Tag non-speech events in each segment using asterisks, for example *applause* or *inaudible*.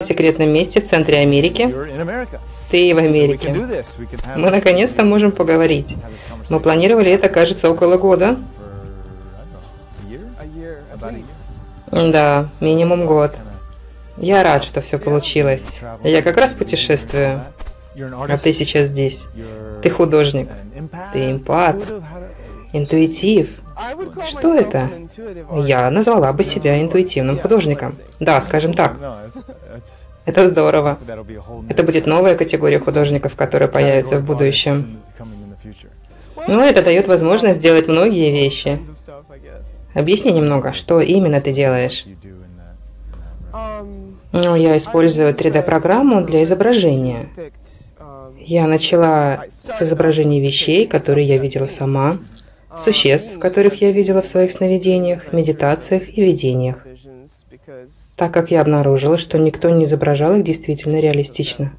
в секретном месте в центре Америки. Ты в Америке. Мы наконец-то можем поговорить. Мы планировали это, кажется, около года. Да, минимум год. Я рад, что все получилось. Я как раз путешествую. А ты сейчас здесь. Ты художник. Ты эмпат. Интуитив. Что это? Я назвала бы себя интуитивным художником. Да, скажем так. Это здорово. Это будет новая категория художников, которая появится в будущем. Ну, это дает возможность сделать многие вещи. Объясни немного, что именно ты делаешь. Ну, я использую 3D-программу для изображения. Я начала с изображений вещей, которые я видела сама, существ, которых я видела в своих сновидениях, медитациях и видениях, так как я обнаружила, что никто не изображал их действительно реалистично.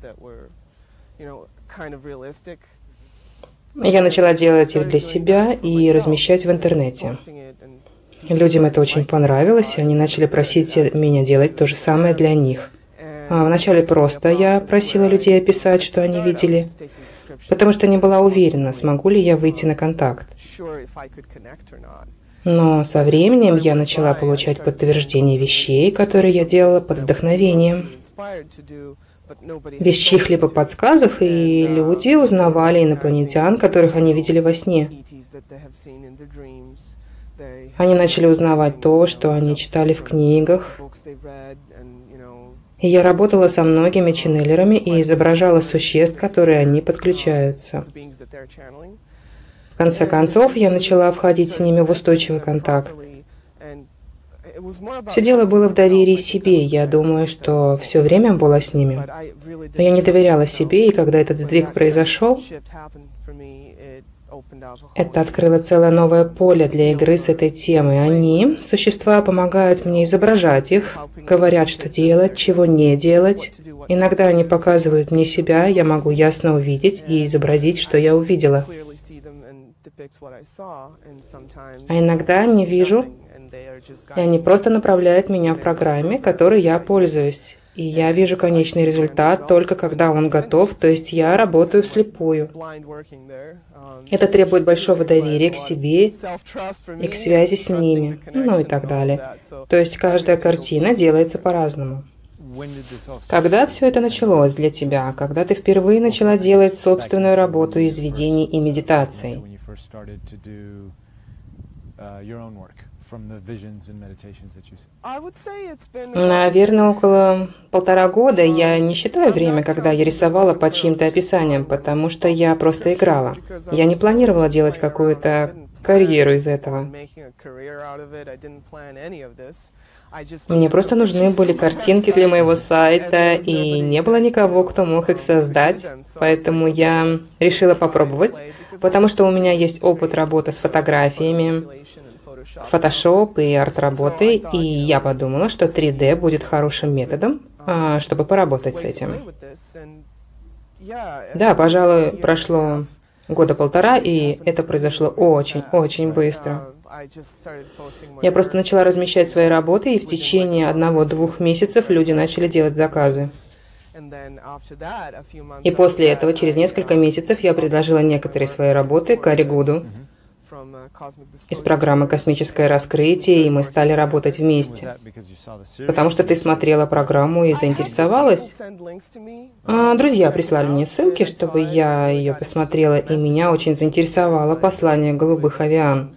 Я начала делать их для себя и размещать в интернете. Людям это очень понравилось, и они начали просить меня делать то же самое для них. А вначале просто я просила людей описать, что они видели, потому что не была уверена, смогу ли я выйти на контакт. Но со временем я начала получать подтверждение вещей, которые я делала под вдохновением. Без чьих-либо подсказок, и люди узнавали инопланетян, которых они видели во сне. Они начали узнавать то, что они читали в книгах. И я работала со многими ченнелерами и изображала существ, которые они подключаются. В конце концов, я начала входить с ними в устойчивый контакт. Все дело было в доверии себе. Я думаю, что все время была с ними. Но я не доверяла себе, и когда этот сдвиг произошел, это открыло целое новое поле для игры с этой темой. Они, существа, помогают мне изображать их, говорят, что делать, чего не делать. Иногда они показывают мне себя, я могу ясно увидеть и изобразить, что я увидела. А иногда не вижу, и они просто направляют меня в программе, которой я пользуюсь. И я вижу конечный результат только когда он готов, то есть я работаю вслепую. Это требует большого доверия к себе и к связи с ними, ну и так далее. То есть каждая картина делается по-разному. Когда все это началось для тебя? Когда ты впервые начала делать собственную работу из видений и медитаций? Наверное, около полтора года. Я не считаю время, когда я рисовала по чьим-то описаниям, потому что я просто играла. Я не планировала делать какую-то карьеру из этого. Мне просто нужны были картинки для моего сайта, и не было никого, кто мог их создать, поэтому я решила попробовать, потому что у меня есть опыт работы с фотографиями, Photoshop и арт-работы, и я подумала, что 3D будет хорошим методом, а, чтобы поработать с этим. Да, пожалуй, прошло года полтора, и это произошло очень-очень быстро. Я просто начала размещать свои работы, и в течение одного-двух месяцев люди начали делать заказы. И после этого, через несколько месяцев, я предложила некоторые свои работы Кари Гуду, из программы «Космическое раскрытие», и мы стали работать вместе. Потому что ты смотрела программу и заинтересовалась. А, друзья прислали мне ссылки, чтобы я ее посмотрела, и меня очень заинтересовало послание голубых авиан,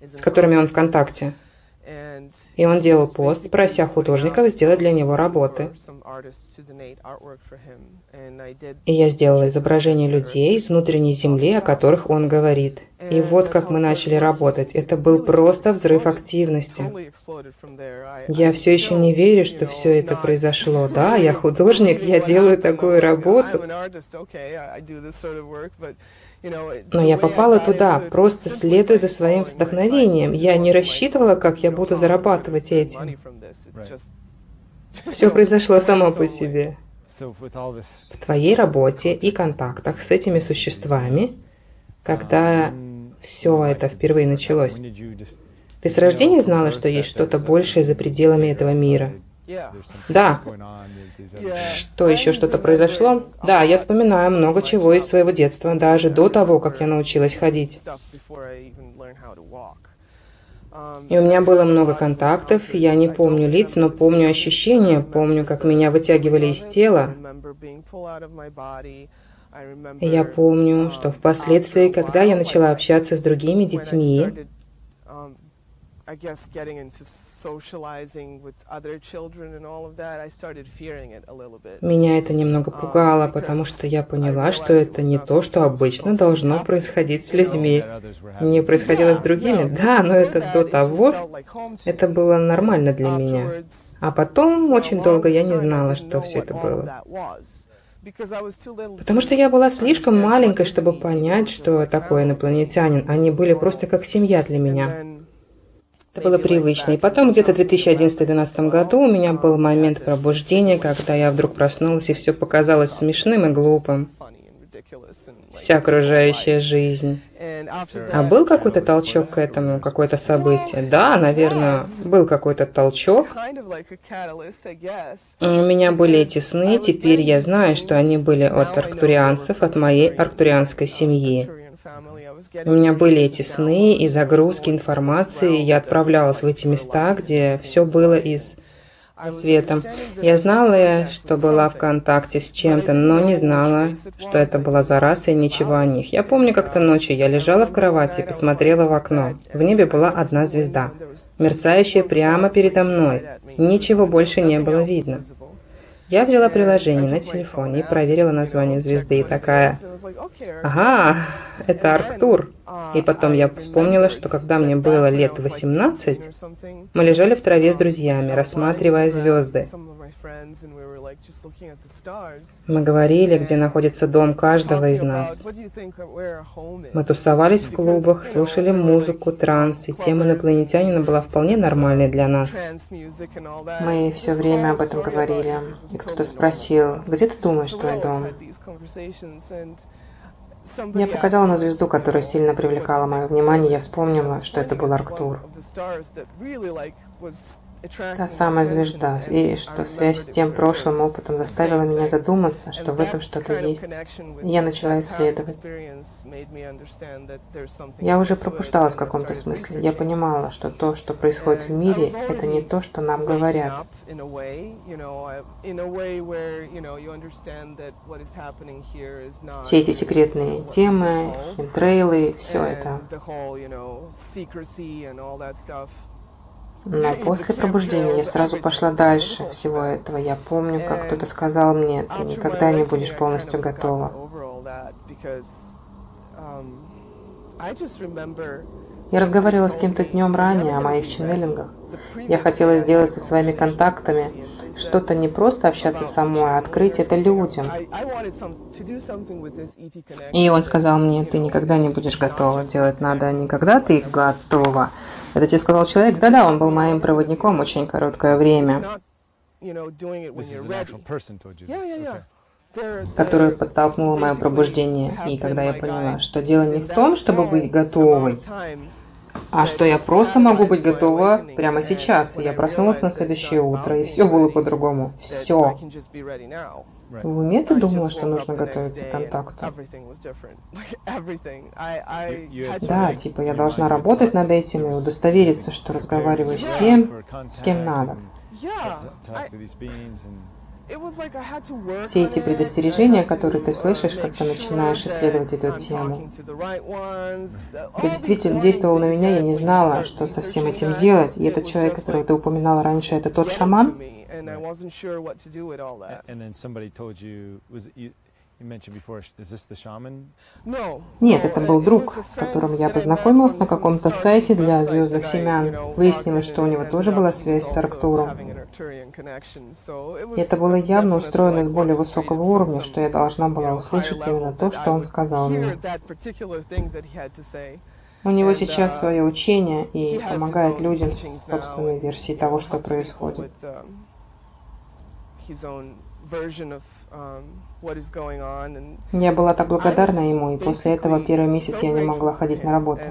с которыми он в контакте. И он делал пост, прося художников сделать для него работы. И я сделала изображение людей из внутренней земли, о которых он говорит. И вот как мы начали работать. Это был просто взрыв активности. Я все еще не верю, что все это произошло. Да, *laughs* я художник, я делаю такую работу. Но я попала туда, просто следуя за своим вдохновением. Я не рассчитывала, как я буду зарабатывать этим. *laughs* Все произошло *laughs* само по себе. В твоей работе и контактах с этими существами, когда все это впервые началось, ты с рождения знала, что есть что-то большее за пределами этого мира? Да. Что еще что-то произошло? Да, я вспоминаю много чего из своего детства, даже до того, как я научилась ходить. И у меня было много контактов, я не помню лиц, но помню ощущения, помню, как меня вытягивали из тела. Я помню, что впоследствии, когда я начала общаться с другими детьми, меня это немного um, пугало, потому что я поняла, что это не то, что обычно должно происходить с людьми. Не происходило с другими, да, но это до того, это было нормально для меня. А потом очень долго я не знала, что все это было. Потому что я была слишком маленькой, чтобы понять, что такое инопланетянин. Они были просто как семья для меня. Это было привычно. И потом где-то в 2011-2012 году у меня был момент пробуждения, когда я вдруг проснулась, и все показалось смешным и глупым. Вся окружающая жизнь. А был какой-то толчок к этому, какое-то событие? Да, наверное, был какой-то толчок. У меня были эти сны, теперь я знаю, что они были от арктурианцев, от моей арктурианской семьи. У меня были эти сны и загрузки информации, я отправлялась в эти места, где все было из светом. Я знала, что была в контакте с чем-то, но не знала, что это была за раса и ничего о них. Я помню, как-то ночью я лежала в кровати и посмотрела в окно. В небе была одна звезда, мерцающая прямо передо мной. Ничего больше не было видно. Я взяла приложение на телефоне и проверила название звезды и такая, ага, это Арктур. И потом я вспомнила, что когда мне было лет 18, мы лежали в траве с друзьями, рассматривая звезды. Мы говорили, где находится дом каждого из нас. Мы тусовались в клубах, слушали музыку, транс, и тема инопланетянина была вполне нормальной для нас. Мы все время об этом говорили. И кто-то спросил, где ты думаешь твой дом? Я показала на звезду, которая сильно привлекала мое внимание. Я вспомнила, что это был Арктур. Та самая звезда, и что связь с тем прошлым опытом заставила меня задуматься, что в этом что-то есть. Я начала исследовать. Я уже пробуждалась в каком-то смысле. Я понимала, что то, что происходит в мире, это не то, что нам говорят. Все эти секретные темы, химтрейлы, все это. Но после пробуждения я сразу пошла дальше всего этого. Я помню, как кто-то сказал мне, ты никогда не будешь полностью готова. Я разговаривала с кем-то днем ранее о моих ченнелингах. Я хотела сделать со своими контактами что-то не просто общаться самой, а открыть это людям. И он сказал мне, ты никогда не будешь готова. Делать надо не когда ты готова, это тебе сказал человек? Да-да, он был моим проводником очень короткое время. Который подтолкнул мое пробуждение. И когда я поняла, что дело не в том, чтобы быть готовой, а что я просто могу быть готова прямо сейчас. Я проснулась на следующее утро, и все было по-другому. Все. В уме ты думала, что нужно готовиться к контакту? Да, типа я должна работать над этим и удостовериться, что разговариваю с тем, с кем надо. Все эти предостережения, которые ты слышишь, когда начинаешь исследовать эту тему. Это действительно действовало на меня, я не знала, что со всем этим делать. И этот человек, которого ты упоминала раньше, это тот шаман? Нет, это был друг, с которым я познакомилась на каком-то сайте для звездных семян. Выяснилось, что у него тоже была связь с Арктуром. И это было явно устроено с более высокого уровня, что я должна была услышать именно то, что он сказал мне. У него сейчас свое учение и помогает людям с собственной версией того, что происходит. Um, я была так благодарна ему, и после этого первый месяц я не могла ходить на работу.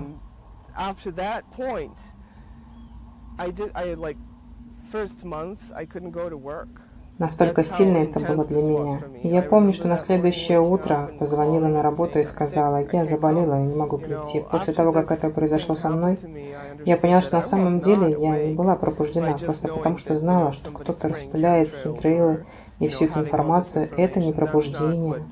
Настолько сильно это было для меня. И я помню, что на следующее утро позвонила на работу и сказала, я заболела и не могу прийти. После того, как это произошло со мной, я поняла, что на самом деле я не была пробуждена, просто потому что знала, что кто-то распыляет химтрейлы и всю эту информацию, это не пробуждение.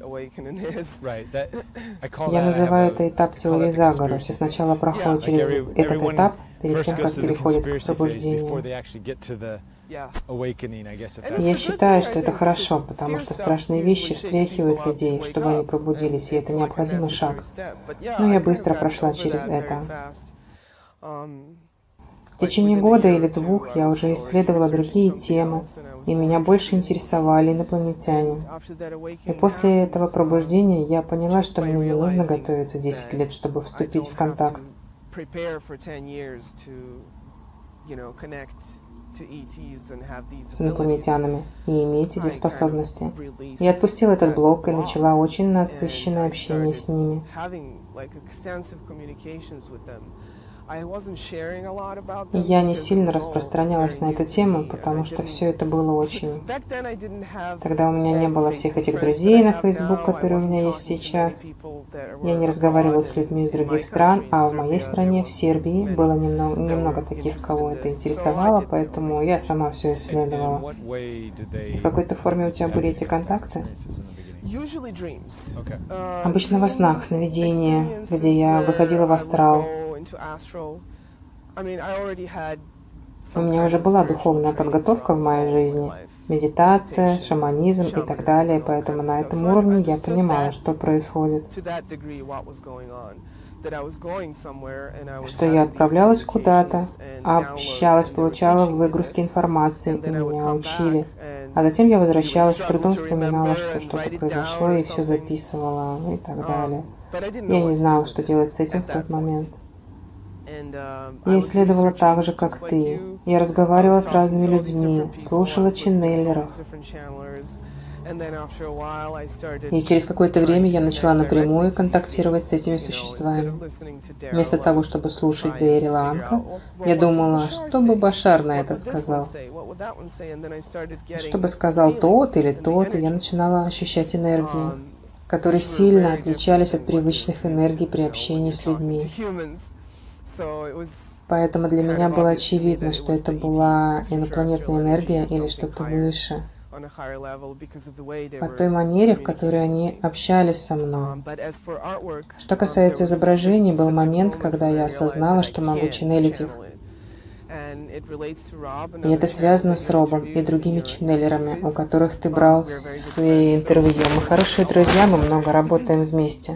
Я называю это этап теории заговора. Все сначала проходят через этот этап, перед тем, как переходят к пробуждению. Я считаю, что это хорошо, потому что страшные вещи встряхивают людей, чтобы они пробудились, и это необходимый шаг. Но я быстро прошла через это. В течение года или двух я уже исследовала другие темы, и меня больше интересовали инопланетяне. И после этого пробуждения я поняла, что мне не нужно готовиться 10 лет, чтобы вступить в контакт с инопланетянами и иметь эти способности. Я отпустила этот блок и начала очень насыщенное общение с ними. Я не сильно распространялась на эту тему, потому что все это было очень... *laughs* Тогда у меня не было всех этих друзей на Facebook, которые у меня есть сейчас. Я не разговаривала с людьми из других стран, а в моей стране, в Сербии, было немного, немного таких, кого это интересовало, поэтому я сама все исследовала. И в какой-то форме у тебя были эти контакты? Обычно во снах, сновидения, где я выходила в астрал, у меня уже была духовная подготовка в моей жизни, медитация, шаманизм и так далее, поэтому на этом уровне я понимала, что происходит. Что я отправлялась куда-то, общалась, получала выгрузки информации, и меня учили. А затем я возвращалась, с трудом вспоминала, что что-то произошло, и все записывала, и так далее. Я не знала, что делать с этим в тот момент. Я исследовала так же, как ты. Я разговаривала с разными людьми, слушала ченнелеров. И через какое-то время я начала напрямую контактировать с этими существами. Вместо того, чтобы слушать Бейри Ланка, я думала, что бы Башар на это сказал. Что бы сказал тот или тот, и я начинала ощущать энергии, которые сильно отличались от привычных энергий при общении с людьми. Поэтому для меня было очевидно, что это была инопланетная энергия или что-то выше по той манере, в которой они общались со мной. Um, что um, касается изображений, был момент, когда я осознала, что могу ченнелить их. И это связано с Робом и другими ченнелерами, у которых ты брал свои интервью. Мы хорошие друзья, мы много работаем *coughs* вместе.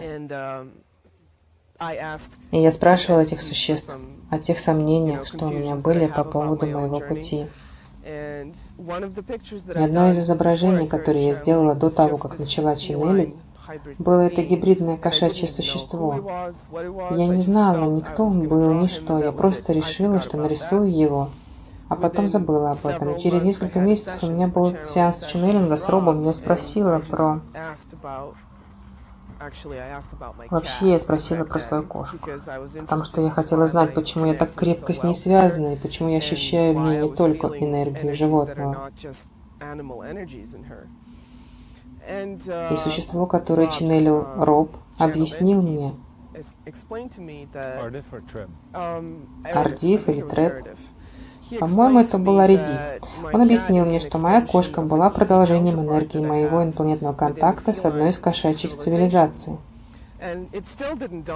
И я спрашивал этих существ о тех сомнениях, что у меня были по поводу моего пути. И одно из изображений, которое я сделала до того, как начала ченнелить, было это гибридное кошачье существо. Я не знала ни кто он был, ни что. Я просто решила, что нарисую его, а потом забыла об этом. через несколько месяцев у меня был сеанс ченнелинга с Робом. Я спросила про Вообще я спросила про свою кошку, потому что я хотела знать, почему я так крепко с ней связана, и почему я ощущаю в ней не только энергию животного. И существо, которое ченнелил Роб, объяснил мне, Ардив или Трэп, по-моему, это был Ариди. Он объяснил мне, что моя кошка была продолжением энергии моего инопланетного контакта с одной из кошачьих цивилизаций.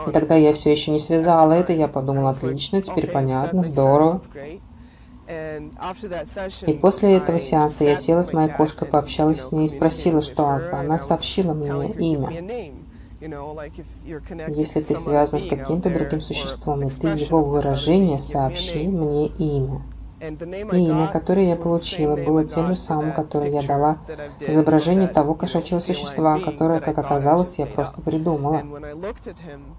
И тогда я все еще не связала это, я подумала, отлично, теперь понятно, здорово. И после этого сеанса я села с моей кошкой, пообщалась с ней и спросила, что она сообщила мне имя. Если ты связан с каким-то другим существом, и ты его выражение, сообщи мне имя. И имя, которое я получила, было тем же самым, которое я дала изображение того кошачьего существа, которое, как оказалось, я просто придумала.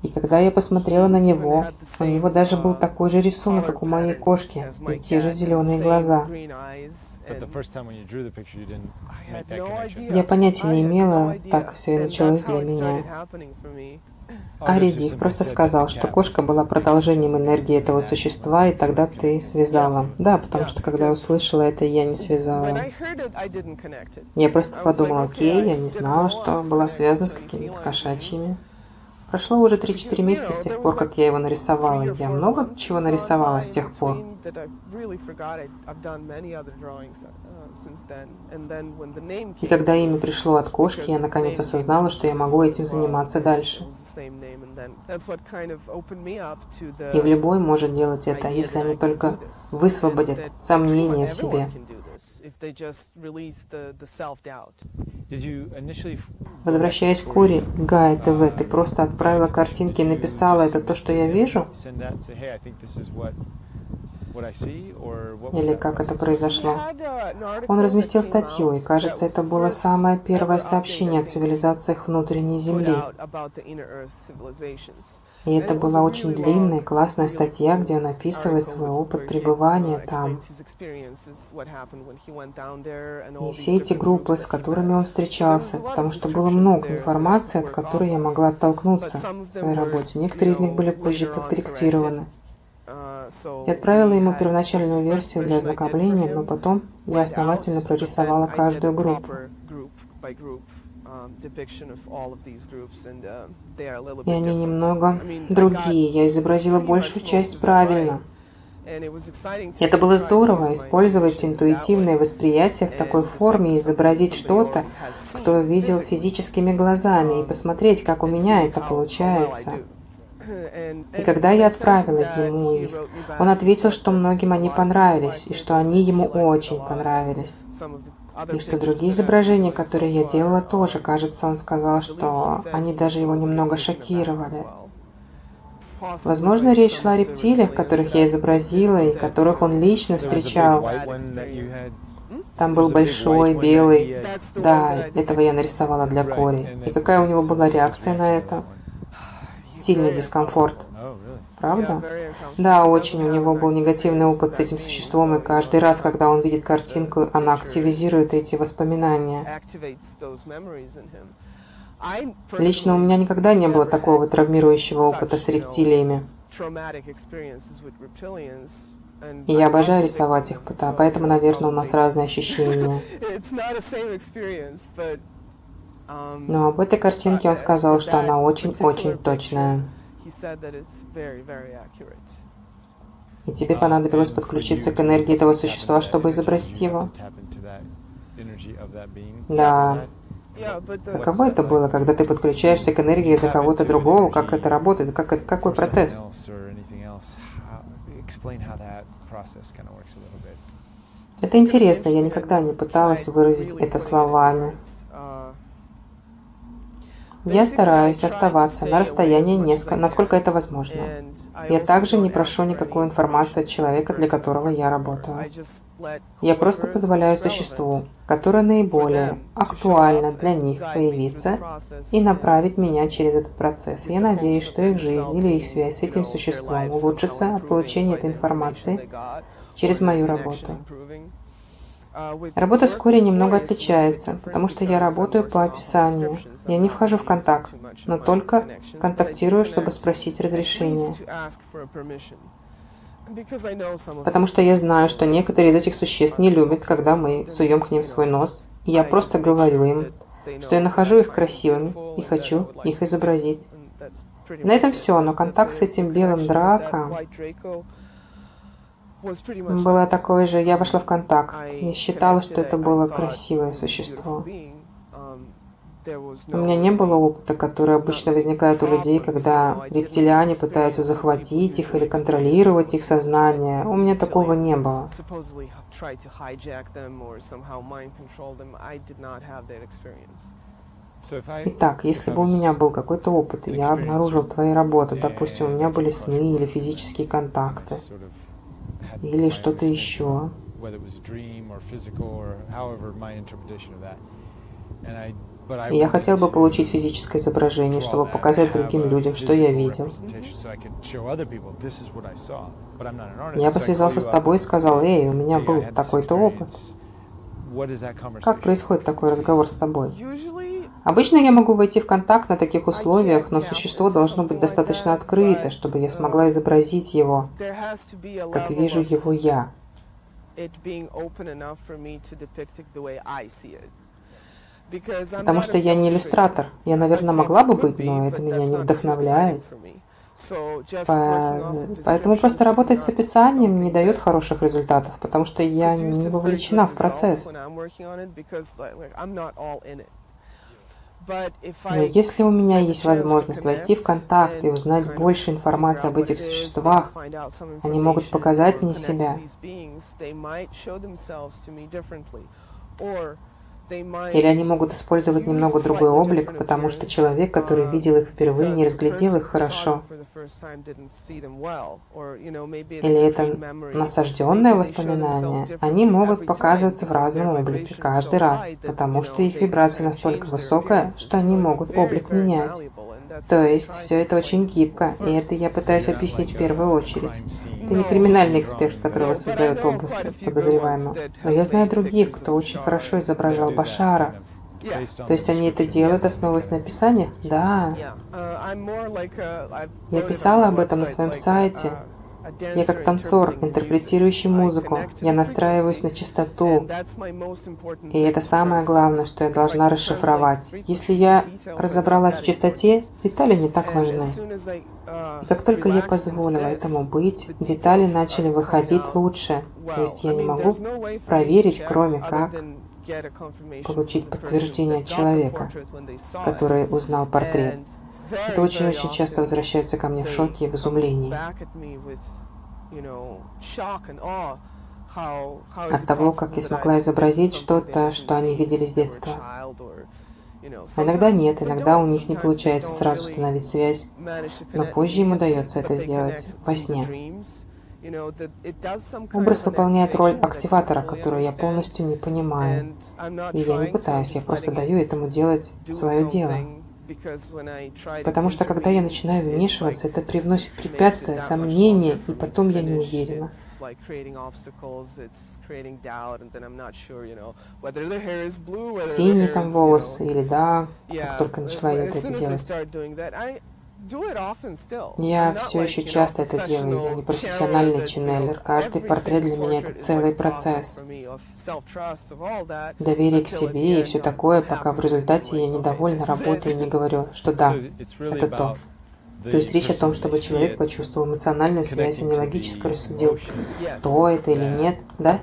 И когда я посмотрела на него, у него даже был такой же рисунок, как у моей кошки, и те же зеленые глаза. Я понятия не имела, так все и началось для меня. Аридик просто сказал, что кошка была продолжением энергии этого существа, и тогда ты связала. Да, потому что когда я услышала это, я не связала. Я просто подумала, окей, я не знала, что была связана с какими-то кошачьими. Прошло уже 3-4 месяца с тех пор, как я его нарисовала. Я много чего нарисовала с тех пор. И когда имя пришло от кошки, я наконец осознала, что я могу этим заниматься дальше. И в любой может делать это, если они только высвободят сомнения в себе. Возвращаясь к Кури, Гай ТВ, ты просто отправила картинки и написала, это то, что я вижу? Или как это произошло? Он разместил статью, и кажется, это было самое первое сообщение о цивилизациях внутренней Земли. И это была очень длинная, классная статья, где он описывает свой опыт пребывания там. И все эти группы, с которыми он встречался, потому что было много информации, от которой я могла оттолкнуться в своей работе. Некоторые из них были позже подкорректированы. Я отправила ему первоначальную версию для ознакомления, но потом я основательно прорисовала каждую группу. И они немного другие. Я изобразила большую часть правильно. Это было здорово, использовать интуитивное восприятие в такой форме изобразить что-то, что видел физическими глазами, и посмотреть, как у меня это получается. И когда я отправила ему их, он ответил, что многим они понравились, и что они ему очень понравились. И что другие изображения, которые я делала, тоже, кажется, он сказал, что они даже его немного шокировали. Возможно, речь шла о рептилиях, которых я изобразила и которых он лично встречал. Там был большой, белый. Да, этого я нарисовала для Кори. И какая у него была реакция на это? Сильный дискомфорт. Правда? Да, очень. У него был негативный опыт с этим существом, и каждый раз, когда он видит картинку, она активизирует эти воспоминания. Лично у меня никогда не было такого травмирующего опыта с рептилиями. И я обожаю рисовать их, поэтому, наверное, у нас разные ощущения. Но об этой картинке он сказал, что она очень-очень точная. И тебе понадобилось подключиться к энергии этого существа, чтобы изобразить его? Да. Каково это было, когда ты подключаешься к энергии за кого-то другого? Как это работает? Как это, какой процесс? Это интересно, я никогда не пыталась выразить это словами. Я стараюсь оставаться на расстоянии, насколько это возможно. Я также не прошу никакую информацию от человека, для которого я работаю. Я просто позволяю существу, которое наиболее актуально для них появиться и направить меня через этот процесс. Я надеюсь, что их жизнь или их связь с этим существом улучшится от получения этой информации через мою работу. Работа с Кори немного отличается, потому что я работаю по описанию. Я не вхожу в контакт, но только контактирую, чтобы спросить разрешение. Потому что я знаю, что некоторые из этих существ не любят, когда мы суем к ним свой нос. И я просто говорю им, что я нахожу их красивыми и хочу их изобразить. На этом все, но контакт с этим белым драком было такое же, я вошла в контакт. Я считала, что это было красивое существо. У меня не было опыта, который обычно возникает у людей, когда рептилиане пытаются захватить их или контролировать их сознание. У меня такого не было. Итак, если бы у меня был какой-то опыт, и я обнаружил твои работы, допустим, у меня были сны или физические контакты, или что-то еще. Я хотел бы получить физическое изображение, чтобы показать другим людям, что я видел. Я бы связался с тобой и сказал, эй, у меня был такой-то опыт. Как происходит такой разговор с тобой? Обычно я могу войти в контакт на таких условиях, но существо должно быть достаточно открыто, чтобы я смогла изобразить его, как вижу его я. Потому что я не иллюстратор. Я, наверное, могла бы быть, но это меня не вдохновляет. Поэтому просто работать с описанием не дает хороших результатов, потому что я не вовлечена в процесс. Но если у меня есть возможность войти в контакт и узнать больше информации об этих существах, они могут показать мне себя. Или они могут использовать немного другой облик, потому что человек, который видел их впервые, не разглядел их хорошо. Или это насажденное воспоминание. Они могут показываться в разном облике каждый раз, потому что их вибрация настолько высокая, что они могут облик менять. То есть все это очень гибко, и это я пытаюсь объяснить в первую очередь. Ты не криминальный эксперт, который воссоздает образ подозреваемого, но я знаю других, кто очень хорошо изображал Башара. То есть они это делают, основываясь на описаниях? Да. Я писала об этом на своем сайте. Я как танцор, интерпретирующий музыку. Я настраиваюсь на частоту. И это самое главное, что я должна расшифровать. Если я разобралась в частоте, детали не так важны. И как только я позволила этому быть, детали начали выходить лучше. То есть я не могу проверить, кроме как получить подтверждение от человека, который узнал портрет. Это очень-очень часто возвращается ко мне в шоке и в изумлении от того, как я смогла изобразить что-то, что они видели с детства. А иногда нет, иногда у них не получается сразу установить связь, но позже им удается это сделать во сне. Образ выполняет роль активатора, которую я полностью не понимаю. И я не пытаюсь, я просто даю этому делать свое дело. Потому что когда я начинаю вмешиваться, это привносит препятствия, сомнения, и потом я не уверена. Синие там волосы или да, как только начала я это делать. Я все еще часто это делаю. Я не профессиональный ченнелер. Каждый портрет для меня это целый процесс. Доверие к себе и все такое, пока в результате я недовольна работой и не говорю, что да, это то. То есть речь о том, чтобы человек почувствовал эмоциональную связь, а не логически рассудил, то это или нет, да?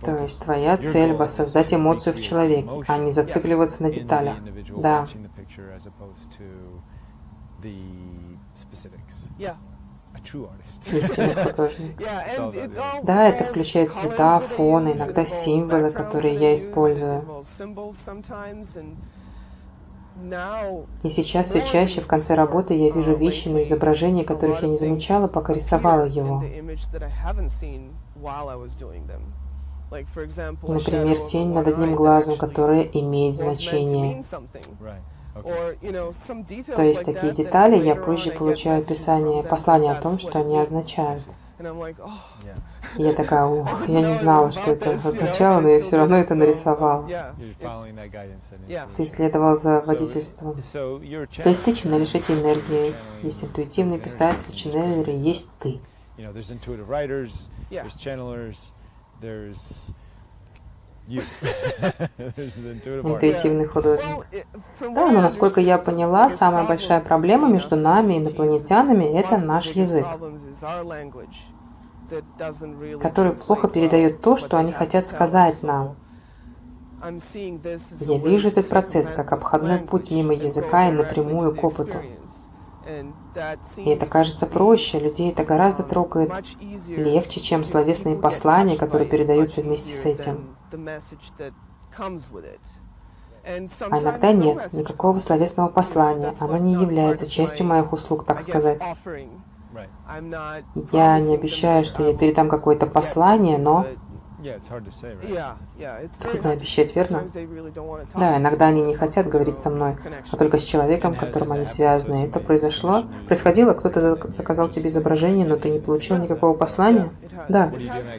То есть твоя цель – воссоздать эмоцию в человеке, а не зацикливаться на деталях. Да. Истинный *laughs* художник. Да, это включает цвета, фоны, иногда символы, которые я использую. И сейчас все чаще в конце работы я вижу вещи на изображении, которых я не замечала, пока рисовала его. Например, тень над одним глазом, которая имеет значение. То есть такие детали я позже получаю описание, послание о том, что они означают. Я такая, ух, я не знала, что это означало, но я все равно это нарисовала. Ты следовал за водительством. То есть ты ченнелишь эти энергии. Есть интуитивный писатель, ченнелеры, есть ты. *laughs* Интуитивный художник. Да, но насколько я поняла, самая большая проблема между нами и инопланетянами – это наш язык, который плохо передает то, что они хотят сказать нам. Я вижу этот процесс как обходной путь мимо языка и напрямую к опыту. И это кажется проще, людей это гораздо трогает легче, чем словесные послания, которые передаются вместе с этим. А иногда нет никакого словесного послания, оно не является частью моих услуг, так сказать. Я не обещаю, что я передам какое-то послание, но Трудно обещать, верно? Да, иногда они не хотят говорить со мной, а только с человеком, которым они связаны. Это произошло? Происходило? Кто-то заказал тебе изображение, но ты не получил никакого послания? Да.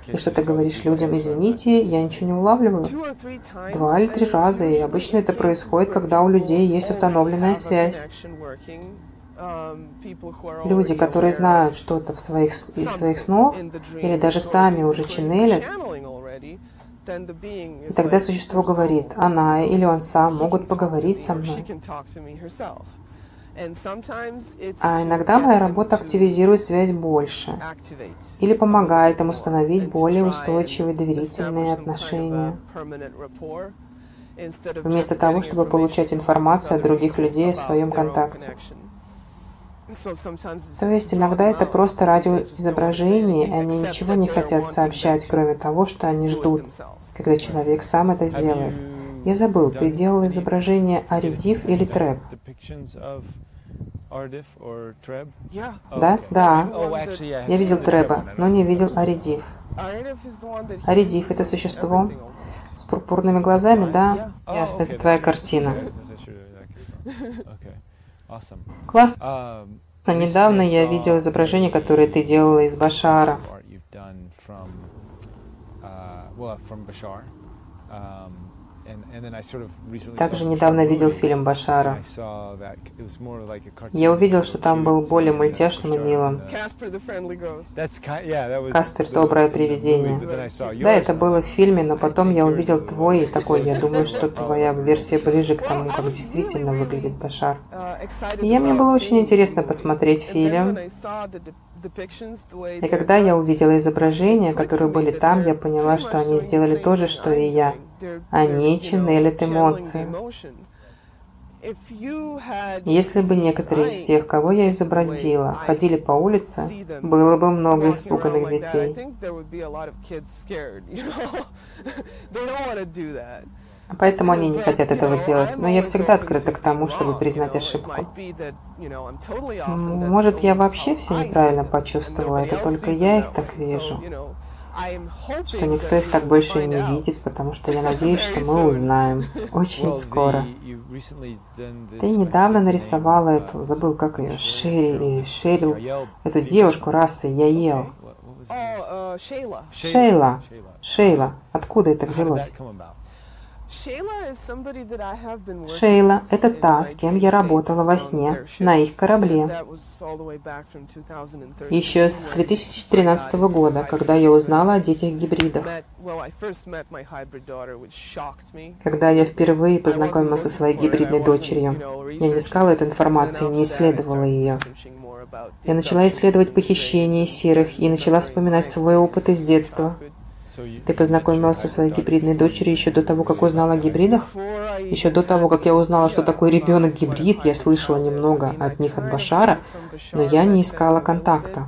И что ты говоришь людям, извините, я ничего не улавливаю? Два или три раза, и обычно это происходит, когда у людей есть установленная связь. Люди, которые знают что-то в своих, из своих снов, или даже сами уже ченнелят, и тогда существо говорит, она или он сам могут поговорить со мной. А иногда моя работа активизирует связь больше или помогает им установить более устойчивые доверительные отношения, вместо того, чтобы получать информацию от других людей о своем контакте. То есть иногда это просто радиоизображение, и они ничего не хотят сообщать, кроме того, что они ждут, когда человек сам это сделает. Я забыл, ты делал изображение Аридив или Треб? Да? Да. Я видел Треба, но не видел Аридив. Аридив — это существо с пурпурными глазами, да? Ясно, это твоя картина. Классно. Недавно я видел изображение, которое ты делала из Башара. Также недавно видел фильм Башара. Я увидел, что там был более мультяшным и милым. Каспер – доброе привидение. Да, это было в фильме, но потом я увидел твой и такой, я думаю, что *laughs* твоя версия ближе к тому, как действительно выглядит Башар. И я, мне было очень интересно посмотреть фильм. И когда я увидела изображения, которые были там, я поняла, что они сделали то же, что и я. Они ченнелят эмоции. Если бы некоторые из тех, кого я изобразила, ходили по улице, было бы много испуганных детей. *laughs* Поэтому они не хотят этого делать. Но я всегда открыта к тому, чтобы признать ошибку. Может, я вообще все неправильно почувствовала, это только я их так вижу что никто их так больше не видит, потому что я надеюсь, что мы узнаем *laughs* очень скоро. Ты недавно нарисовала эту, забыл как ее, Шерри или Шерил, эту девушку расы Яел. Шейла. Шейла. Откуда это взялось? Шейла – это та, с кем я работала во сне на их корабле. Еще с 2013 года, когда я узнала о детях-гибридах. Когда я впервые познакомился со своей гибридной дочерью, я не искала эту информацию, не исследовала ее. Я начала исследовать похищение серых и начала вспоминать свой опыт из детства. Ты познакомился со своей гибридной дочерью еще до того, как узнала о гибридах? Еще до того, как я узнала, что такое ребенок-гибрид, я слышала немного от них от Башара, но я не искала контакта.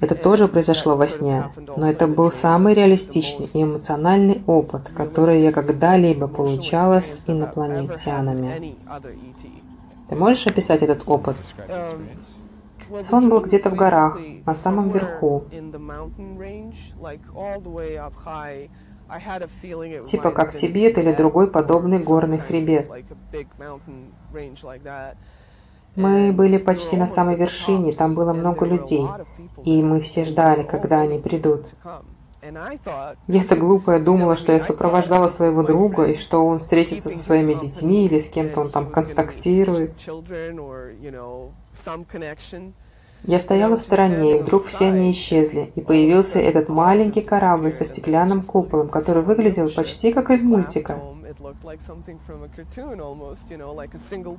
Это тоже произошло во сне, но это был самый реалистичный и эмоциональный опыт, который я когда-либо получала с инопланетянами. Ты можешь описать этот опыт? Сон был где-то в горах, на самом верху. Типа как Тибет или другой подобный горный хребет. Мы были почти на самой вершине, там было много людей, и мы все ждали, когда они придут. Я-то глупая думала, что я сопровождала своего друга, и что он встретится со своими детьми или с кем-то он там контактирует. Я стояла в стороне, и вдруг все они исчезли, и появился этот маленький корабль со стеклянным куполом, который выглядел почти как из мультика.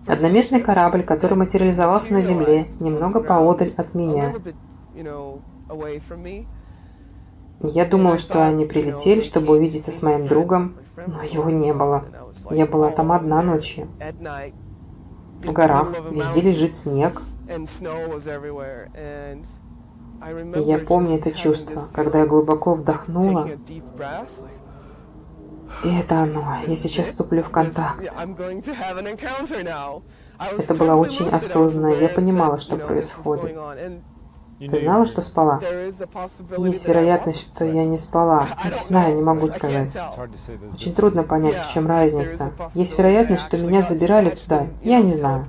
Одноместный корабль, который материализовался на Земле, немного поодаль от меня. Я думала, что они прилетели, чтобы увидеться с моим другом, но его не было. Я была там одна ночью. В горах, везде лежит снег, и я помню это чувство, когда я глубоко вдохнула, и это оно. Я сейчас вступлю в контакт. Это было очень осознанно. Я понимала, что происходит. Ты знала, что спала? Есть вероятность, что я не спала. Не знаю, не могу сказать. Очень трудно понять, в чем разница. Есть вероятность, что меня забирали туда. Я не знаю.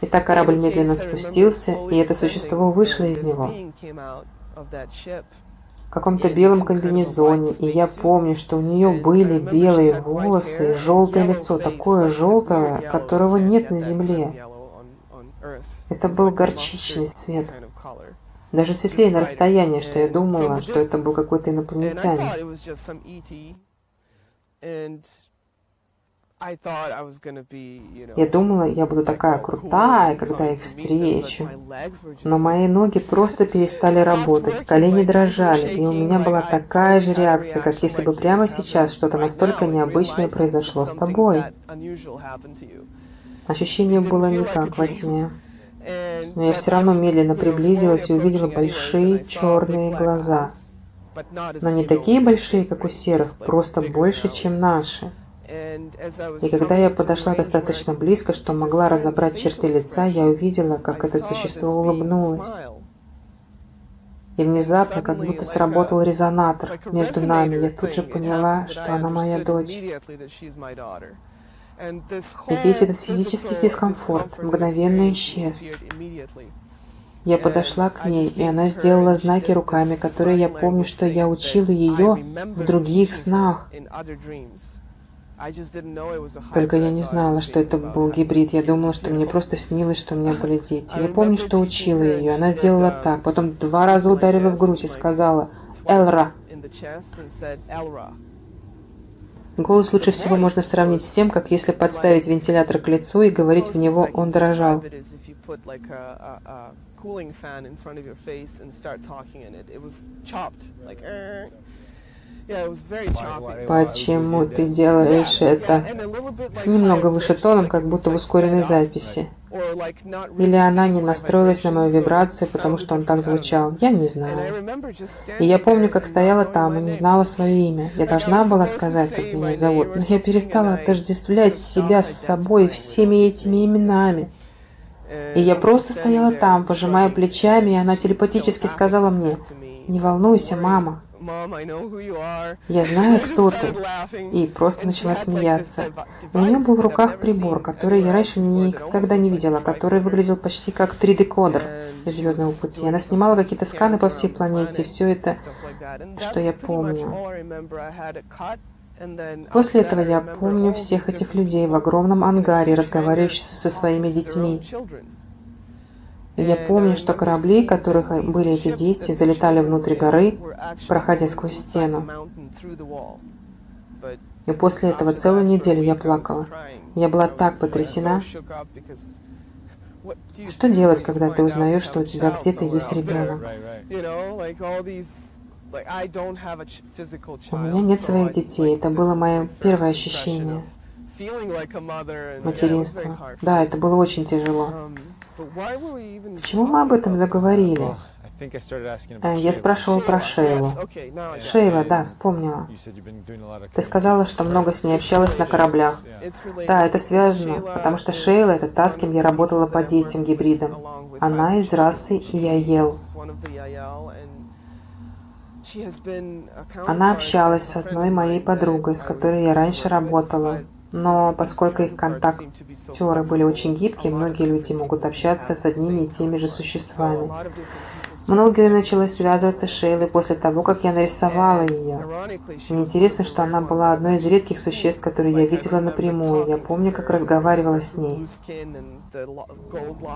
И так корабль медленно спустился, и это существо вышло из него в каком-то белом комбинезоне, и я помню, что у нее были белые волосы и желтое лицо, такое желтое, которого нет на земле. Это был горчичный цвет. Даже светлее на расстоянии, что я думала, что это был какой-то инопланетянин. Я думала, я буду такая крутая, когда их встречу. Но мои ноги просто перестали работать, колени дрожали, и у меня была такая же реакция, как если бы прямо сейчас что-то настолько необычное произошло с тобой. Ощущение было не как во сне. Но я все равно медленно приблизилась и увидела большие черные глаза. Но не такие большие, как у серых, просто больше, чем наши. И когда я подошла достаточно близко, что могла разобрать черты лица, я увидела, как это существо улыбнулось. И внезапно, как будто сработал резонатор между нами, я тут же поняла, что она моя дочь. И весь этот физический дискомфорт мгновенно исчез. Я подошла к ней, и она сделала знаки руками, которые я помню, что я учила ее в других снах. Только я не знала, что это был гибрид. Я думала, что мне просто снилось, что у меня были дети. Я помню, что учила ее. Она сделала так. Потом два раза ударила в грудь и сказала «Элра». Голос лучше всего можно сравнить с тем, как если подставить вентилятор к лицу и говорить в него, он дрожал. Почему ты делаешь это? Немного выше тоном, как будто в ускоренной записи. Или она не настроилась на мою вибрацию, потому что он так звучал. Я не знаю. И я помню, как стояла там и не знала свое имя. Я должна была сказать, как меня зовут, но я перестала отождествлять себя с собой всеми этими именами. И я просто стояла там, пожимая плечами, и она телепатически сказала мне, «Не волнуйся, мама, я знаю, кто ты. И просто начала смеяться. У нее был в руках прибор, который я раньше никогда не видела, который выглядел почти как 3D-кодер из «Звездного пути». Она снимала какие-то сканы по всей планете, все это, что я помню. После этого я помню всех этих людей в огромном ангаре, разговаривающих со своими детьми. Я помню, что корабли, которых были эти дети, залетали внутрь горы, проходя сквозь стену. И после этого целую неделю я плакала. Я была так потрясена. Что делать, когда ты узнаешь, что у тебя где-то есть ребенок? У меня нет своих детей. Это было мое первое ощущение материнства. Да, это было очень тяжело. Почему мы об этом заговорили? Э, я спрашивал про Шейлу. Шейла, да, вспомнила. Ты сказала, что много с ней общалась на кораблях. Да, это связано, потому что Шейла — это та, с кем я работала по детям гибридам. Она из расы Яел. Она общалась с одной моей подругой, с которой я раньше работала. Но поскольку их контактеры были очень гибкие, многие люди могут общаться с одними и теми же существами. Многие начали связываться с Шейлой после того, как я нарисовала ее. Мне интересно, что она была одной из редких существ, которые я видела напрямую. Я помню, как разговаривала с ней.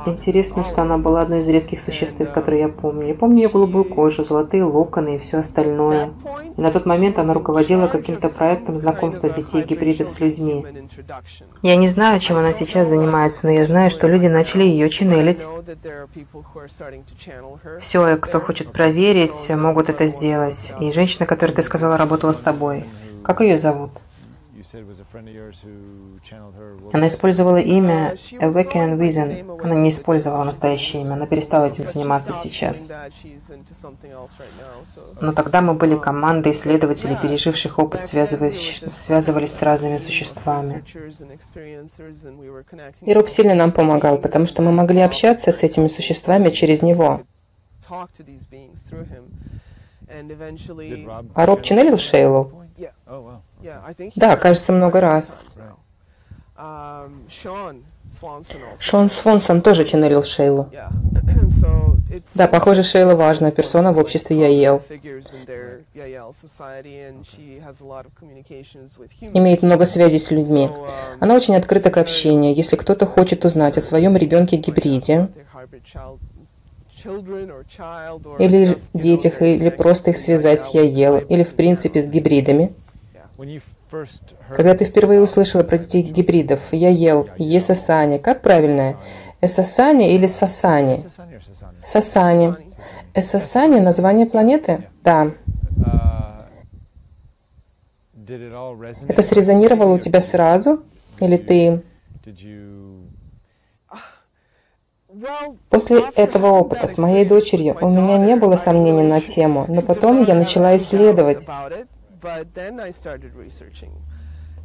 Интересно, что она была одной из редких существ, которые я помню. Я помню ее голубую кожу, золотые локоны и все остальное. И на тот момент она руководила каким-то проектом знакомства детей гибридов с людьми. Я не знаю, чем она сейчас занимается, но я знаю, что люди начали ее ченнелить. Все, кто хочет проверить, могут это сделать. И женщина, которая, ты сказала, работала с тобой. Как ее зовут? Она использовала имя Awaken Vision. Она не использовала настоящее имя. Она перестала этим заниматься сейчас. Но тогда мы были командой исследователей, переживших опыт, связывались с разными существами. И Роб сильно нам помогал, потому что мы могли общаться с этими существами через него. А Роб ченнелил Шейлу? Да, кажется, много раз. Шон Свонсон тоже ченнелил Шейлу. *clears throat* Да, похоже, Шейла важная персона в обществе Яел. Имеет много связей с людьми. Она очень открыта к общению. Если кто-то хочет узнать о своем ребенке-гибриде, или детях, или просто их связать с Яел, или в принципе с гибридами, когда ты впервые услышала про детей гибридов, я ел Есасани, как правильно? Эсасани или Сасани? Сасани. Эсасани – название планеты? Да. Это срезонировало у тебя сразу? Или ты... После этого опыта с моей дочерью у меня не было сомнений на тему, но потом я начала исследовать.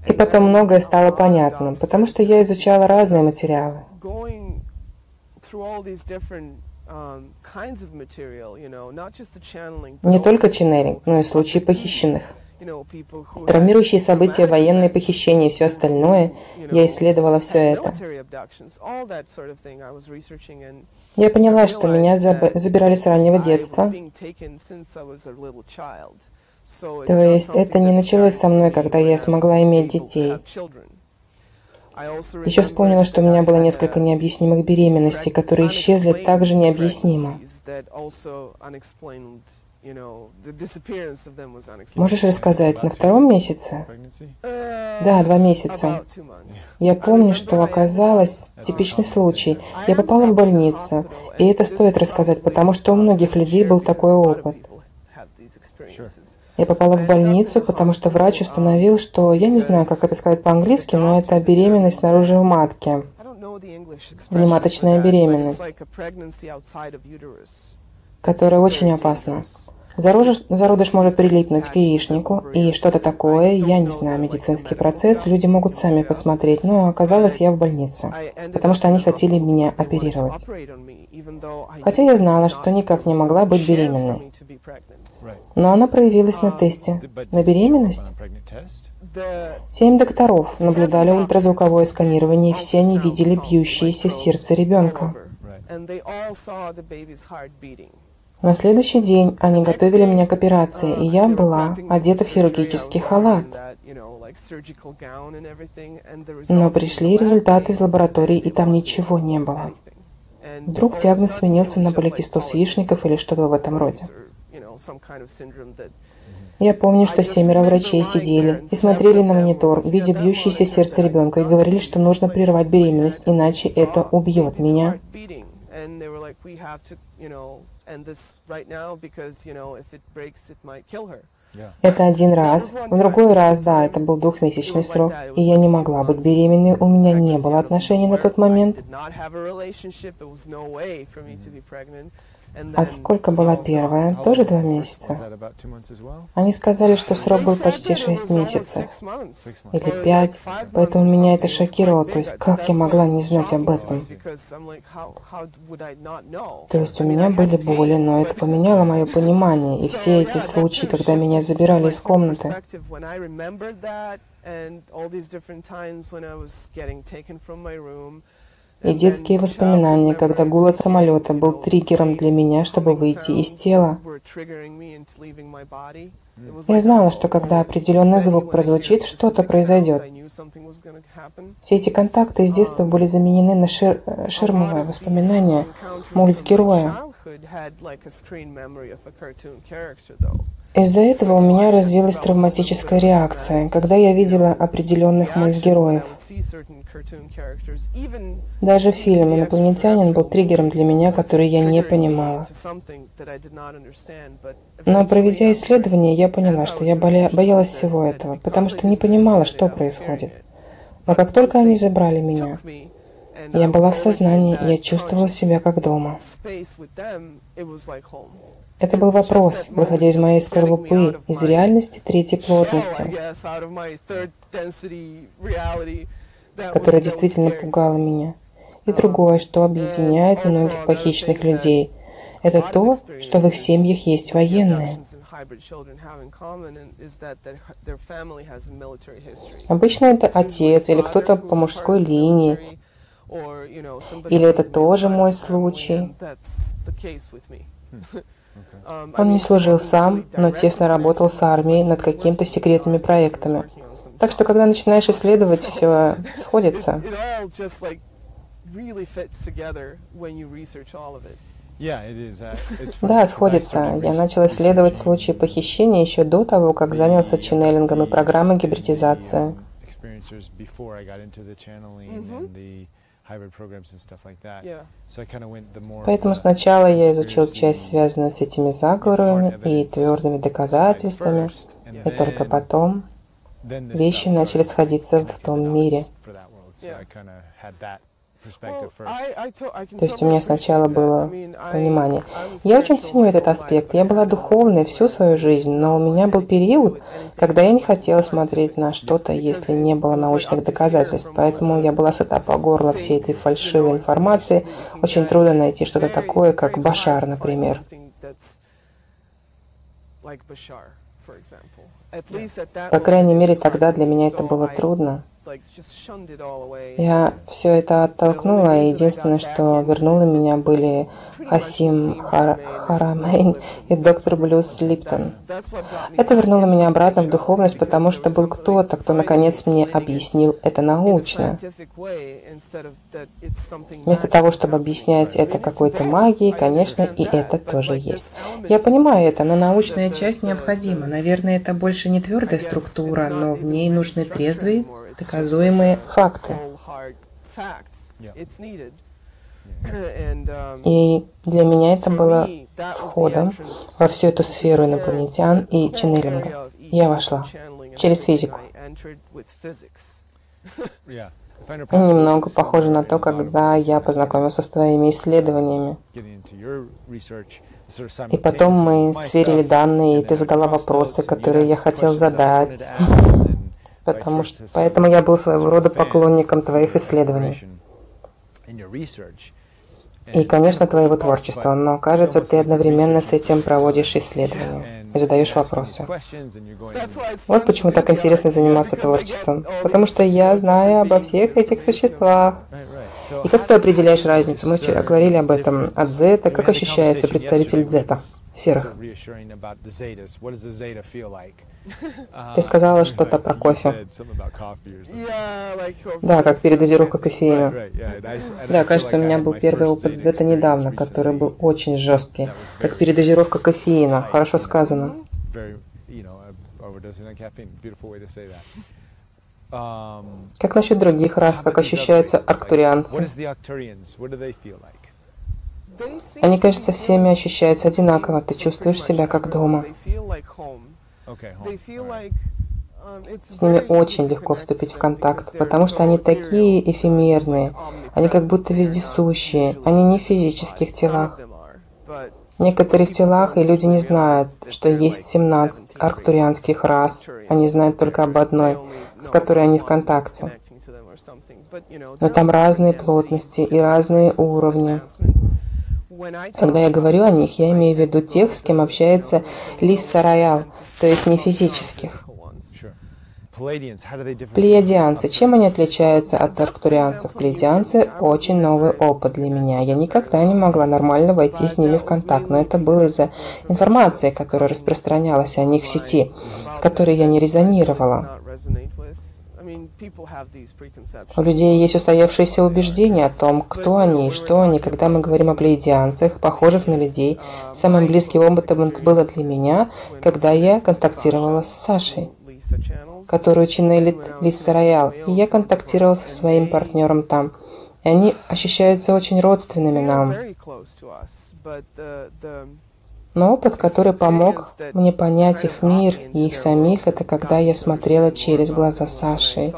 И потом многое стало понятным, потому что я изучала разные материалы. Не только ченнелинг, но и случаи похищенных. Травмирующие события, военные похищения и все остальное, я исследовала все это. Я поняла, что меня забирали с раннего детства, то есть это не началось со мной, когда я смогла иметь детей. Еще вспомнила, что у меня было несколько необъяснимых беременностей, которые исчезли также необъяснимо. Можешь рассказать, на втором месяце? Да, два месяца. Я помню, что оказалось типичный случай. Я попала в больницу, и это стоит рассказать, потому что у многих людей был такой опыт. Я попала в больницу, потому что врач установил, что, я не знаю, как это сказать по-английски, но это беременность снаружи в матке. Внематочная беременность, которая очень опасна. Зародыш, зародыш может прилипнуть к яичнику, и что-то такое, я не знаю, медицинский процесс, люди могут сами посмотреть, но оказалось я в больнице, потому что они хотели меня оперировать. Хотя я знала, что никак не могла быть беременной. Но она проявилась на тесте на беременность. Семь докторов наблюдали ультразвуковое сканирование, и все они видели бьющееся сердце ребенка. На следующий день они готовили меня к операции, и я была одета в хирургический халат. Но пришли результаты из лаборатории, и там ничего не было. Вдруг диагноз сменился на поликистоз яичников или что-то в этом роде. Я помню, что семеро врачей сидели и смотрели на монитор, видя бьющееся сердце ребенка, и говорили, что нужно прервать беременность, иначе это убьет меня. Это один раз. В другой раз, да, это был двухмесячный срок, и я не могла быть беременной, у меня не было отношений на тот момент. А сколько была первая? Тоже два месяца? Они сказали, что срок был почти шесть месяцев. Или пять. Поэтому меня это шокировало. То есть, как я могла не знать об этом? То есть, у меня были боли, но это поменяло мое понимание. И все эти случаи, когда меня забирали из комнаты. И детские воспоминания, когда гул от самолета был триггером для меня, чтобы выйти из тела. Я знала, что когда определенный звук прозвучит, что-то произойдет. Все эти контакты из детства были заменены на шер... шермовое воспоминание мультгероя. Из-за этого у меня развилась травматическая реакция, когда я видела определенных мультгероев. Даже фильм «Инопланетянин» был триггером для меня, который я не понимала. Но проведя исследование, я поняла, что я боялась всего этого, потому что не понимала, что происходит. Но как только они забрали меня, я была в сознании, я чувствовала себя как дома. Это был вопрос, выходя из моей скорлупы, из реальности третьей плотности, которая действительно пугала меня. И другое, что объединяет многих похищенных людей. это то, что в их семьях есть военные. Обычно это отец или кто-то по мужской линии, или это тоже мой случай. Он не служил сам, но тесно работал с армией над какими-то секретными проектами. Так что, когда начинаешь исследовать, *laughs* все сходится. *laughs* Да, сходится. Я начал исследовать случаи похищения еще до того, как занялся ченнелингом и программой гибридизации. Поэтому сначала я изучил часть, связанную с этими заговорами и твердыми доказательствами, и только потом вещи начали сходиться в том мире. То есть у меня сначала было понимание. Я очень ценю этот аспект. Я была духовной всю свою жизнь, но у меня был период, когда я не хотела смотреть на что-то, если не было научных доказательств. Поэтому я была сыта по горло всей этой фальшивой информации. Очень трудно найти что-то такое, как Башар, например. По крайней мере, тогда для меня это было трудно. Я все это оттолкнула, и единственное, что вернуло меня, были Хасим Хар Харамейн и доктор Блюз Липтон. Это вернуло меня обратно в духовность, потому что был кто-то, кто наконец мне объяснил это научно. Вместо того, чтобы объяснять это какой-то магией, конечно, и это тоже есть. Я понимаю это, но научная часть необходима. Наверное, это больше не твердая структура, но в ней нужны трезвые доказуемые факты. И для меня это было входом во всю эту сферу инопланетян и ченнелинга. Я вошла через физику. *laughs* Немного похоже на то, когда я познакомился с твоими исследованиями. И потом мы сверили данные, и ты задала вопросы, которые я хотел задать потому что, поэтому я был своего рода поклонником твоих исследований. И, конечно, твоего творчества, но, кажется, ты одновременно с этим проводишь исследования и задаешь вопросы. Вот почему так интересно заниматься творчеством. Потому что я знаю обо всех этих существах. И как ты определяешь разницу? Мы вчера говорили об этом. От зета, как ощущается представитель дзета, серых? *laughs* Ты сказала что-то про кофе. Да, как передозировка кофеина. Да, кажется, у меня был первый опыт с это недавно, который был очень жесткий. Как передозировка кофеина. Хорошо сказано. Как насчет других рас? Как ощущаются арктурианцы? Они, кажется, всеми ощущаются одинаково. Ты чувствуешь себя как дома. Um, С ними очень легко вступить в контакт, потому что они такие эфемерные, они как будто вездесущие, они не в физических телах. Некоторые в телах, и люди не знают, что есть 17 арктурианских рас, они знают только об одной, с которой они в контакте. Но там разные плотности и разные уровни. Когда я говорю о них, я имею в виду тех, с кем общается Лисса Роял, то есть не физических. Плеядианцы. Чем они отличаются от арктурианцев? Плеядианцы – очень новый опыт для меня. Я никогда не могла нормально войти с ними в контакт, но это было из-за информации, которая распространялась о них в сети, с которой я не резонировала. У людей есть устоявшиеся убеждения о том, кто они и что они. Когда мы говорим о плеядианцах, похожих на людей, самым близким опытом было для меня, когда я контактировала с Сашей, которую ченнелит Лиса Роял, и я контактировала со своим партнером там. И они ощущаются очень родственными нам. Но опыт, который помог мне понять их мир и их самих, это когда я смотрела через глаза Саши.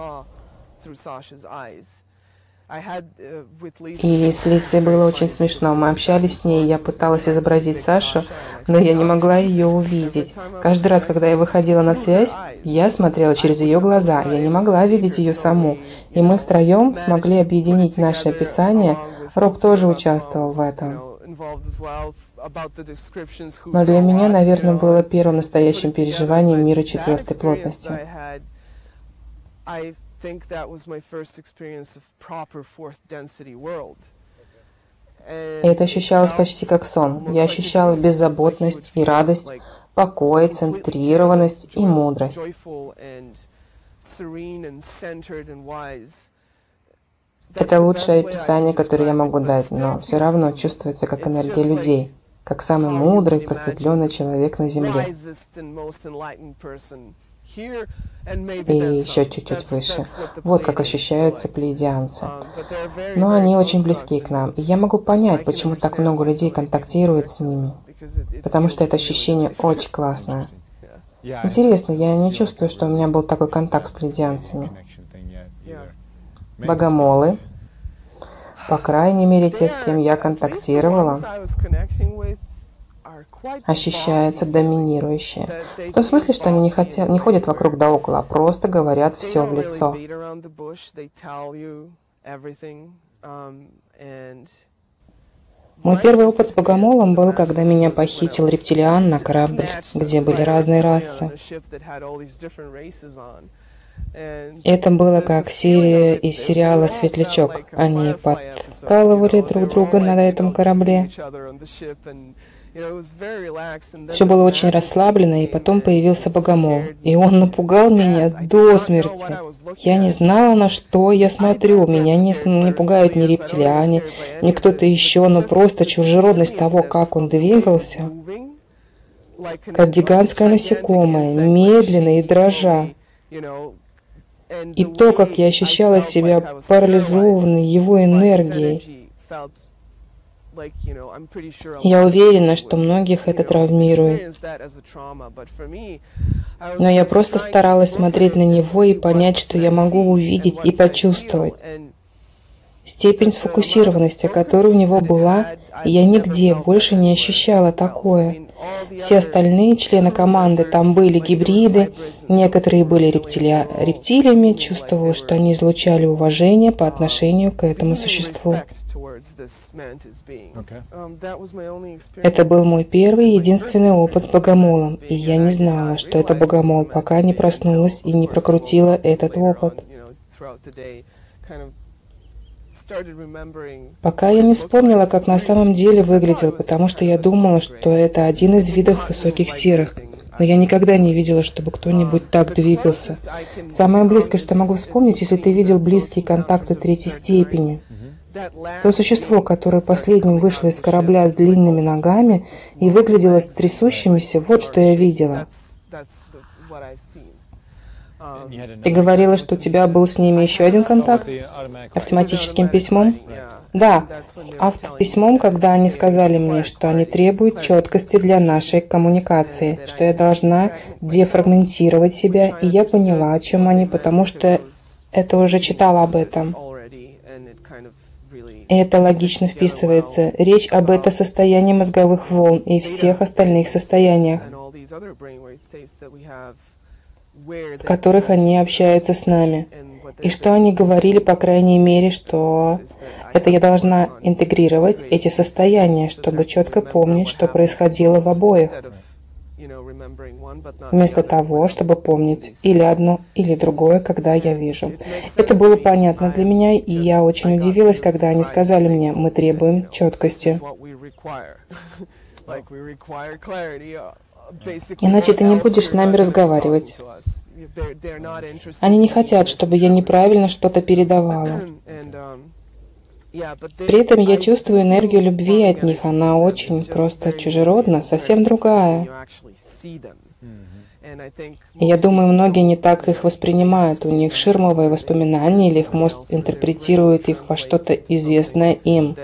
И с Лисой было очень смешно. Мы общались с ней, я пыталась изобразить Сашу, но я не могла ее увидеть. Каждый раз, когда я выходила на связь, я смотрела через ее глаза, я не могла видеть ее саму. И мы втроем смогли объединить наше описание. Роб тоже участвовал в этом. Но для меня, наверное, было первым настоящим переживанием мира четвертой плотности. И это ощущалось почти как сон. Я ощущала беззаботность и радость, покой, центрированность и мудрость. Это лучшее описание, которое я могу дать, но все равно чувствуется как энергия людей, как самый мудрый, просветленный человек на Земле. И еще чуть-чуть выше. Вот как ощущаются плеядианцы. Но они очень близки к нам. И я могу понять, почему так много людей контактируют с ними. Потому что это ощущение очень классное. Интересно, я не чувствую, что у меня был такой контакт с плеядианцами богомолы, по крайней мере те, с кем я контактировала, ощущается доминирующее. В том смысле, что они не, хотят, не ходят вокруг да около, а просто говорят все в лицо. Мой первый опыт с богомолом был, когда меня похитил рептилиан на корабль, где были разные расы. Это было как серия из сериала «Светлячок». Они подкалывали друг друга на этом корабле. Все было очень расслаблено, и потом появился богомол. И он напугал меня до смерти. Я не знала, на что я смотрю. Меня не, не пугают ни рептилиане, ни кто-то еще, но просто чужеродность того, как он двигался, как гигантское насекомое, медленно и дрожа. И то, как я ощущала себя парализованной его энергией. Я уверена, что многих это травмирует. Но я просто старалась смотреть на него и понять, что я могу увидеть и почувствовать. Степень сфокусированности, которая у него была, я нигде больше не ощущала такое. Все остальные члены команды там были гибриды, некоторые были рептилия... рептилиями, чувствовала, что они излучали уважение по отношению к этому существу. Это был мой первый и единственный опыт с богомолом, и я не знала, что это богомол, пока не проснулась и не прокрутила этот опыт. Пока я не вспомнила, как на самом деле выглядел, потому что я думала, что это один из видов высоких серых. Но я никогда не видела, чтобы кто-нибудь так двигался. Самое близкое, что могу вспомнить, если ты видел близкие контакты третьей степени. То существо, которое последним вышло из корабля с длинными ногами и выглядело трясущимися, вот что я видела. Ты говорила, что у тебя был с ними еще один контакт? Автоматическим письмом? Да, с автописьмом, когда они сказали мне, что они требуют четкости для нашей коммуникации, что я должна дефрагментировать себя, и я поняла, о чем они, потому что это уже читала об этом. И это логично вписывается. Речь об этом состоянии мозговых волн и всех остальных состояниях в которых они общаются с нами. И что они говорили, по крайней мере, что это я должна интегрировать эти состояния, чтобы четко помнить, что происходило в обоих. Вместо того, чтобы помнить или одно, или другое, когда я вижу. Это было понятно для меня, и я очень удивилась, когда они сказали мне, мы требуем четкости. Иначе ты не будешь с нами разговаривать. Они не хотят, чтобы я неправильно что-то передавала. При этом я чувствую энергию любви от них. Она очень просто чужеродна, совсем другая. Я думаю, многие не так их воспринимают. У них ширмовые воспоминания или их мозг интерпретирует их во что-то известное им.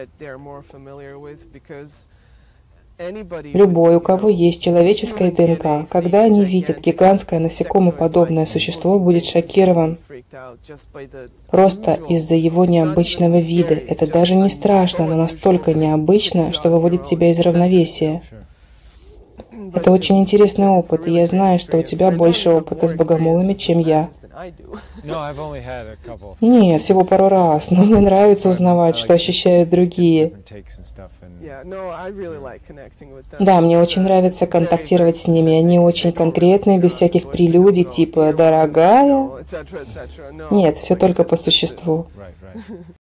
Любой, у кого есть человеческая ДНК, когда они видят гигантское насекомоподобное существо, будет шокирован просто из-за его необычного вида. Это даже не страшно, но настолько необычно, что выводит тебя из равновесия. Это очень интересный опыт, и я знаю, что у тебя больше опыта с богомолами, чем я. Нет, всего пару раз, но мне нравится узнавать, что ощущают другие. Да, мне очень нравится контактировать с ними. Они очень конкретные, без всяких прелюдий, типа «дорогая». Нет, все только по существу. *laughs*